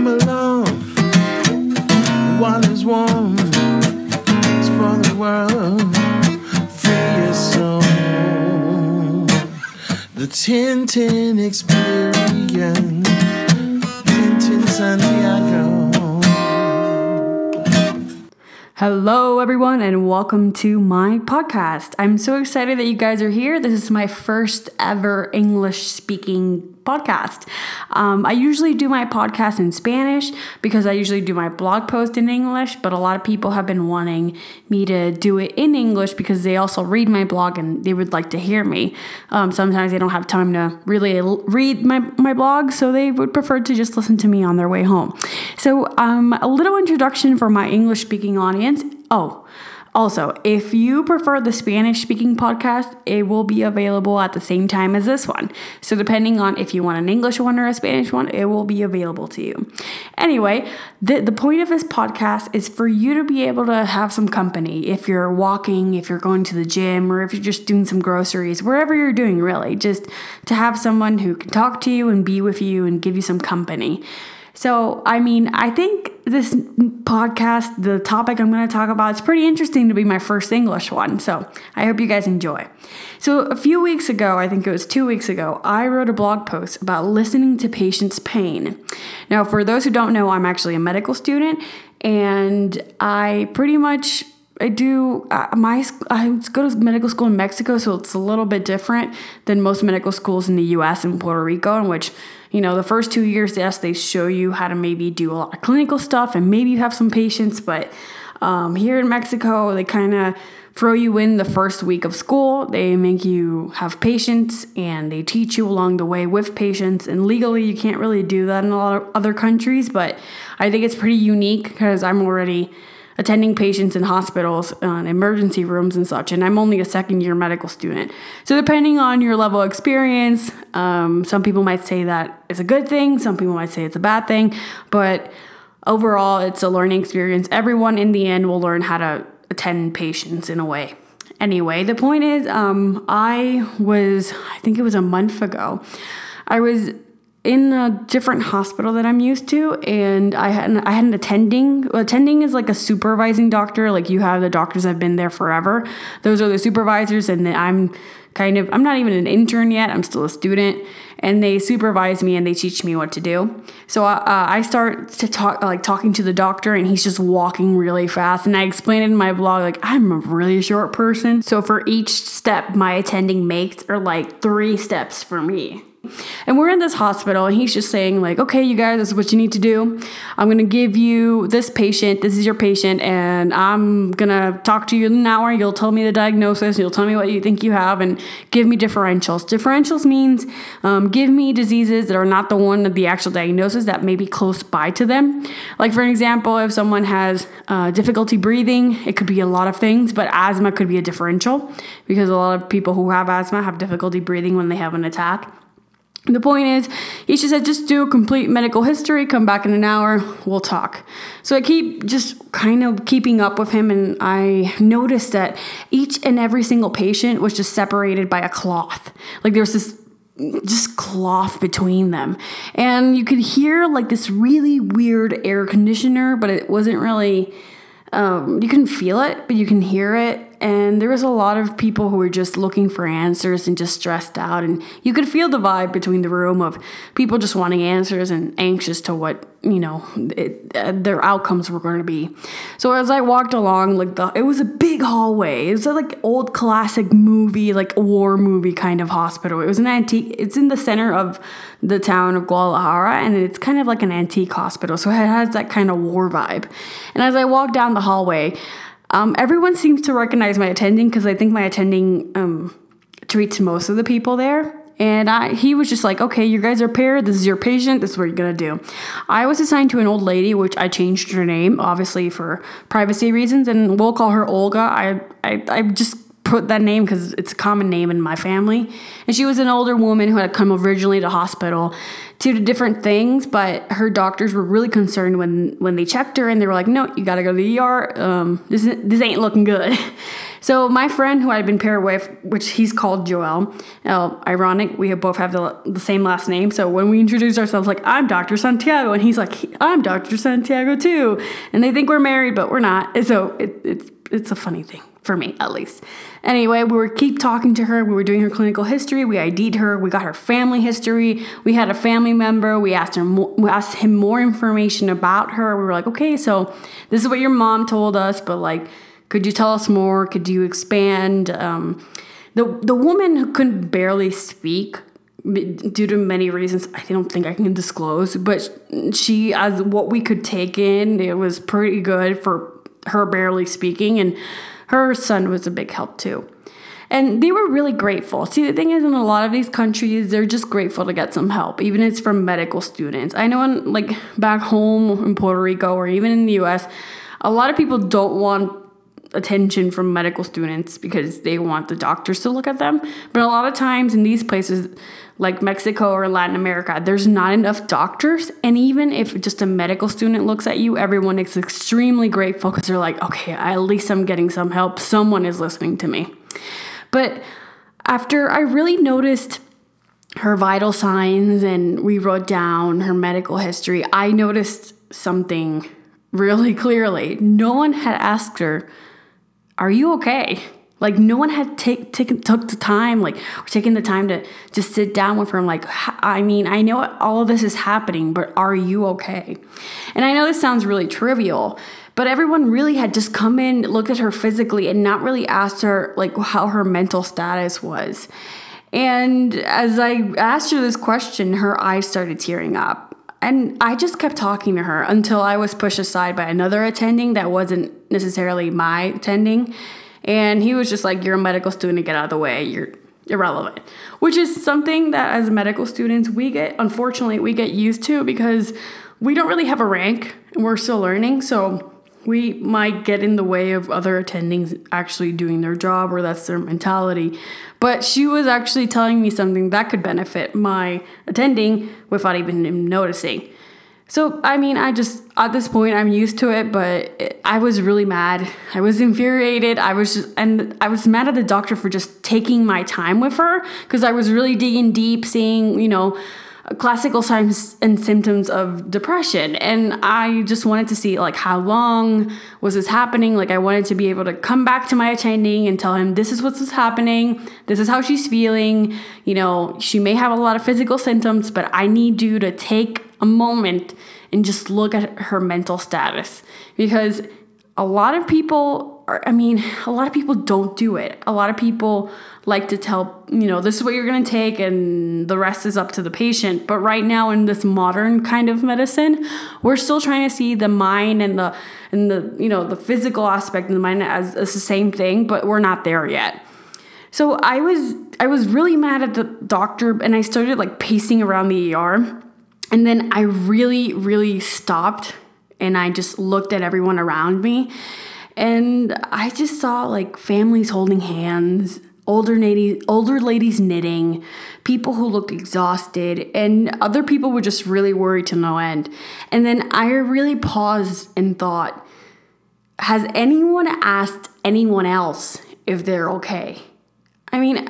Come along while it's warm. Explore the world. Free your soul. The Tintin Experience. Hello, everyone, and welcome to my podcast. I'm so excited that you guys are here. This is my first ever English speaking podcast. Um, I usually do my podcast in Spanish because I usually do my blog post in English, but a lot of people have been wanting me to do it in English because they also read my blog and they would like to hear me. Um, sometimes they don't have time to really read my, my blog, so they would prefer to just listen to me on their way home. So, um, a little introduction for my English speaking audience. Oh, also, if you prefer the Spanish speaking podcast, it will be available at the same time as this one. So, depending on if you want an English one or a Spanish one, it will be available to you. Anyway, the, the point of this podcast is for you to be able to have some company. If you're walking, if you're going to the gym, or if you're just doing some groceries, wherever you're doing, really, just to have someone who can talk to you and be with you and give you some company. So, I mean, I think this podcast, the topic I'm going to talk about, it's pretty interesting to be my first English one. So, I hope you guys enjoy. So, a few weeks ago, I think it was two weeks ago, I wrote a blog post about listening to patients' pain. Now, for those who don't know, I'm actually a medical student and I pretty much I do uh, my I go to medical school in Mexico, so it's a little bit different than most medical schools in the U.S. and Puerto Rico, in which you know the first two years, yes, they show you how to maybe do a lot of clinical stuff and maybe you have some patients, but um, here in Mexico, they kind of throw you in the first week of school. They make you have patients and they teach you along the way with patients. And legally, you can't really do that in a lot of other countries, but I think it's pretty unique because I'm already attending patients in hospitals and emergency rooms and such and i'm only a second year medical student. So depending on your level of experience um, some people might say that it's a good thing some people might say it's a bad thing but overall it's a learning experience. Everyone in the end will learn how to attend patients in a way. Anyway the point is um, i was i think it was a month ago i was in a different hospital that I'm used to, and I had an, I had an attending. Attending is like a supervising doctor. Like you have the doctors that have been there forever. Those are the supervisors, and then I'm kind of I'm not even an intern yet. I'm still a student, and they supervise me and they teach me what to do. So uh, I start to talk like talking to the doctor, and he's just walking really fast. And I explain it in my blog like I'm a really short person, so for each step my attending makes are like three steps for me. And we're in this hospital, and he's just saying, like, okay, you guys, this is what you need to do. I'm gonna give you this patient, this is your patient, and I'm gonna talk to you in an hour. You'll tell me the diagnosis, you'll tell me what you think you have, and give me differentials. Differentials means um, give me diseases that are not the one of the actual diagnosis that may be close by to them. Like, for example, if someone has uh, difficulty breathing, it could be a lot of things, but asthma could be a differential because a lot of people who have asthma have difficulty breathing when they have an attack. The point is, he just said, just do a complete medical history, come back in an hour, we'll talk. So I keep just kind of keeping up with him, and I noticed that each and every single patient was just separated by a cloth. Like there was this just cloth between them. And you could hear like this really weird air conditioner, but it wasn't really, um, you couldn't feel it, but you can hear it and there was a lot of people who were just looking for answers and just stressed out. And you could feel the vibe between the room of people just wanting answers and anxious to what you know it, uh, their outcomes were going to be. So as i walked along like the it was a big hallway. It was a like old classic movie like war movie kind of hospital. It was an antique it's in the center of the town of guadalajara and it's kind of like an antique hospital. So it has that kind of war vibe. And as i walked down the hallway um, everyone seems to recognize my attending because I think my attending um, treats most of the people there. And I, he was just like, okay, you guys are paired. This is your patient. This is what you're gonna do. I was assigned to an old lady, which I changed her name, obviously for privacy reasons, and we'll call her Olga. I, I, I just put that name because it's a common name in my family. And she was an older woman who had come originally to hospital to different things, but her doctors were really concerned when when they checked her and they were like, "No, you got to go to the ER. Um, this this ain't looking good." So my friend who I'd been paired with, which he's called Joel, uh, ironic, we both have the, the same last name. So when we introduce ourselves, like I'm Dr. Santiago, and he's like I'm Dr. Santiago too, and they think we're married, but we're not. So it, it's it's a funny thing for me at least. Anyway, we were keep talking to her. We were doing her clinical history. We ID'd her. We got her family history. We had a family member. We asked her we asked him more information about her. We were like, okay, so this is what your mom told us, but like, could you tell us more? Could you expand? Um, the the woman who couldn't barely speak due to many reasons I don't think I can disclose, but she as what we could take in, it was pretty good for her barely speaking and her son was a big help too. And they were really grateful. See, the thing is, in a lot of these countries, they're just grateful to get some help, even if it's from medical students. I know, in, like back home in Puerto Rico or even in the US, a lot of people don't want attention from medical students because they want the doctors to look at them. But a lot of times in these places, like Mexico or Latin America, there's not enough doctors. And even if just a medical student looks at you, everyone is extremely grateful because they're like, okay, at least I'm getting some help. Someone is listening to me. But after I really noticed her vital signs and we wrote down her medical history, I noticed something really clearly. No one had asked her, Are you okay? Like no one had take, take, took the time, like taking the time to just sit down with her. I'm like, I mean, I know all of this is happening, but are you okay? And I know this sounds really trivial, but everyone really had just come in, looked at her physically, and not really asked her like how her mental status was. And as I asked her this question, her eyes started tearing up. And I just kept talking to her until I was pushed aside by another attending that wasn't necessarily my attending. And he was just like, You're a medical student, get out of the way. You're irrelevant. Which is something that as medical students, we get, unfortunately, we get used to because we don't really have a rank and we're still learning. So we might get in the way of other attendings actually doing their job or that's their mentality. But she was actually telling me something that could benefit my attending without even noticing. So, I mean, I just, at this point, I'm used to it, but it, I was really mad. I was infuriated. I was just, and I was mad at the doctor for just taking my time with her because I was really digging deep, seeing, you know, classical signs and symptoms of depression. And I just wanted to see, like, how long was this happening? Like, I wanted to be able to come back to my attending and tell him, this is what's happening. This is how she's feeling. You know, she may have a lot of physical symptoms, but I need you to take a moment and just look at her mental status because a lot of people are, I mean, a lot of people don't do it. A lot of people like to tell, you know, this is what you're going to take and the rest is up to the patient. But right now in this modern kind of medicine, we're still trying to see the mind and the and the, you know, the physical aspect of the mind as, as the same thing, but we're not there yet. So I was I was really mad at the doctor and I started like pacing around the ER and then I really, really stopped and I just looked at everyone around me. And I just saw like families holding hands, older ladies, older ladies knitting, people who looked exhausted, and other people were just really worried to no end. And then I really paused and thought, has anyone asked anyone else if they're okay? I mean,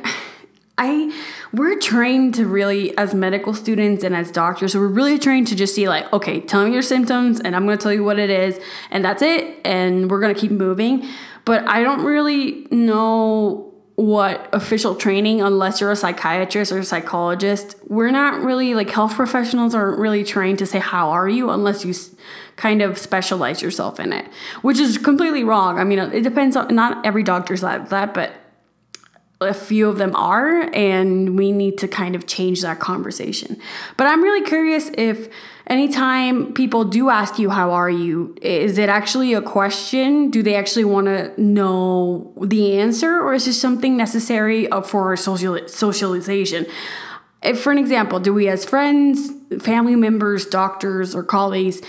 I we're trained to really as medical students and as doctors, so we're really trained to just see like, okay, tell me your symptoms and I'm going to tell you what it is and that's it and we're going to keep moving. But I don't really know what official training unless you're a psychiatrist or a psychologist. We're not really like health professionals aren't really trained to say how are you unless you kind of specialize yourself in it, which is completely wrong. I mean, it depends on not every doctor's like that, but a few of them are, and we need to kind of change that conversation. But I'm really curious if anytime people do ask you, How are you? is it actually a question? Do they actually want to know the answer, or is this something necessary uh, for social, socialization? If, for an example, do we as friends, family members, doctors, or colleagues,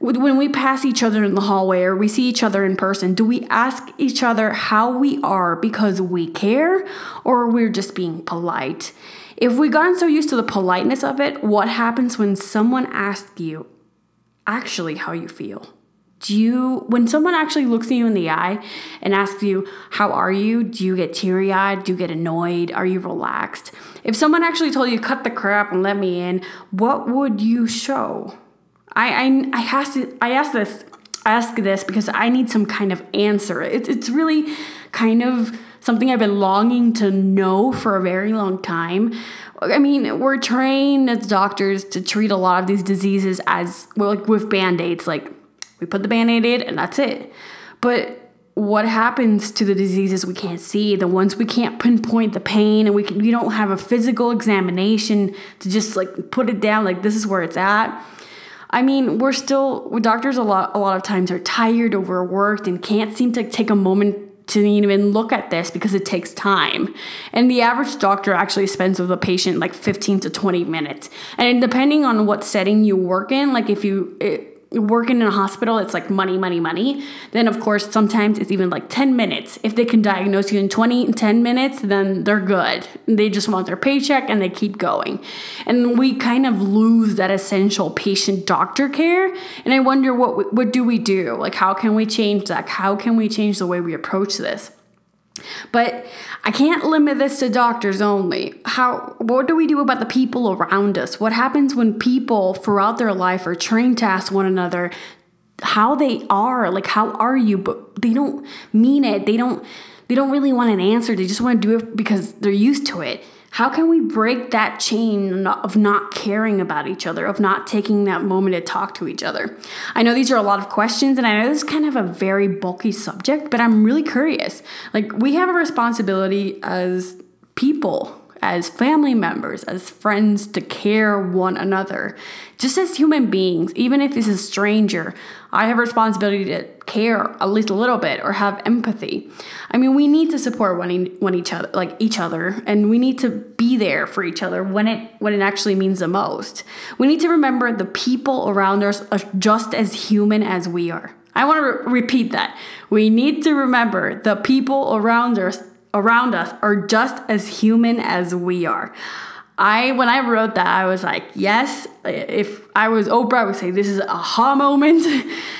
when we pass each other in the hallway or we see each other in person, do we ask each other how we are because we care or we're just being polite? If we've gotten so used to the politeness of it, what happens when someone asks you actually how you feel? Do you, when someone actually looks you in the eye and asks you, How are you? Do you get teary eyed? Do you get annoyed? Are you relaxed? If someone actually told you, Cut the crap and let me in, what would you show? I, I, I, to, I ask this, ask this because I need some kind of answer. It's, it's really kind of something I've been longing to know for a very long time. I mean, we're trained as doctors to treat a lot of these diseases as well, like with band aids. Like, we put the band aid and that's it. But what happens to the diseases we can't see, the ones we can't pinpoint the pain, and we can, we don't have a physical examination to just like put it down, like this is where it's at. I mean, we're still doctors a lot a lot of times are tired, overworked, and can't seem to take a moment to even look at this because it takes time. And the average doctor actually spends with a patient like 15 to 20 minutes. And depending on what setting you work in, like if you it, working in a hospital, it's like money, money, money. Then, of course, sometimes it's even like 10 minutes. If they can diagnose you in 20, 10 minutes, then they're good. They just want their paycheck and they keep going. And we kind of lose that essential patient doctor care. And I wonder what, what do we do? Like, how can we change that? How can we change the way we approach this? But I can't limit this to doctors only. How what do we do about the people around us? What happens when people throughout their life are trained to ask one another how they are, like how are you, but they don't mean it. They don't they don't really want an answer. They just want to do it because they're used to it. How can we break that chain of not caring about each other, of not taking that moment to talk to each other? I know these are a lot of questions, and I know this is kind of a very bulky subject, but I'm really curious. Like, we have a responsibility as people as family members, as friends, to care one another. Just as human beings, even if it's a stranger, I have a responsibility to care at least a little bit or have empathy. I mean, we need to support one, one each other, like each other, and we need to be there for each other when it when it actually means the most. We need to remember the people around us are just as human as we are. I want to re- repeat that. We need to remember the people around us around us are just as human as we are. I when I wrote that, I was like, yes. If I was Oprah, I would say this is a aha moment.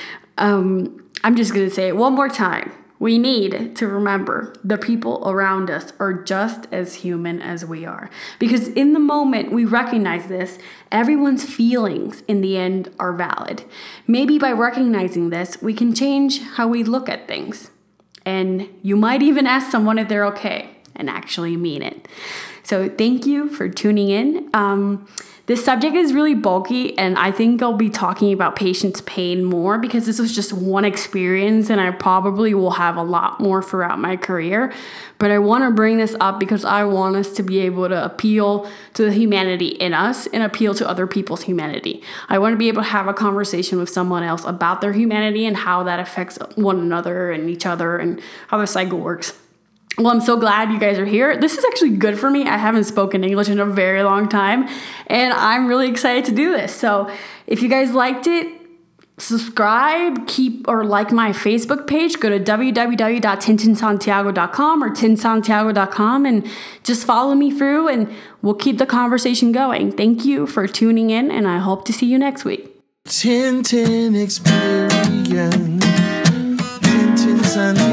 um, I'm just gonna say it one more time. We need to remember the people around us are just as human as we are. Because in the moment we recognize this, everyone's feelings in the end are valid. Maybe by recognizing this, we can change how we look at things. And you might even ask someone if they're okay and actually mean it. So, thank you for tuning in. Um, this subject is really bulky, and I think I'll be talking about patients' pain more because this was just one experience, and I probably will have a lot more throughout my career. But I want to bring this up because I want us to be able to appeal to the humanity in us and appeal to other people's humanity. I want to be able to have a conversation with someone else about their humanity and how that affects one another and each other and how the cycle works. Well, I'm so glad you guys are here. This is actually good for me. I haven't spoken English in a very long time, and I'm really excited to do this. So, if you guys liked it, subscribe, keep or like my Facebook page. Go to www.tintinsantiago.com or tinsantiago.com and just follow me through, and we'll keep the conversation going. Thank you for tuning in, and I hope to see you next week. Tintin experience. Tintin Santiago.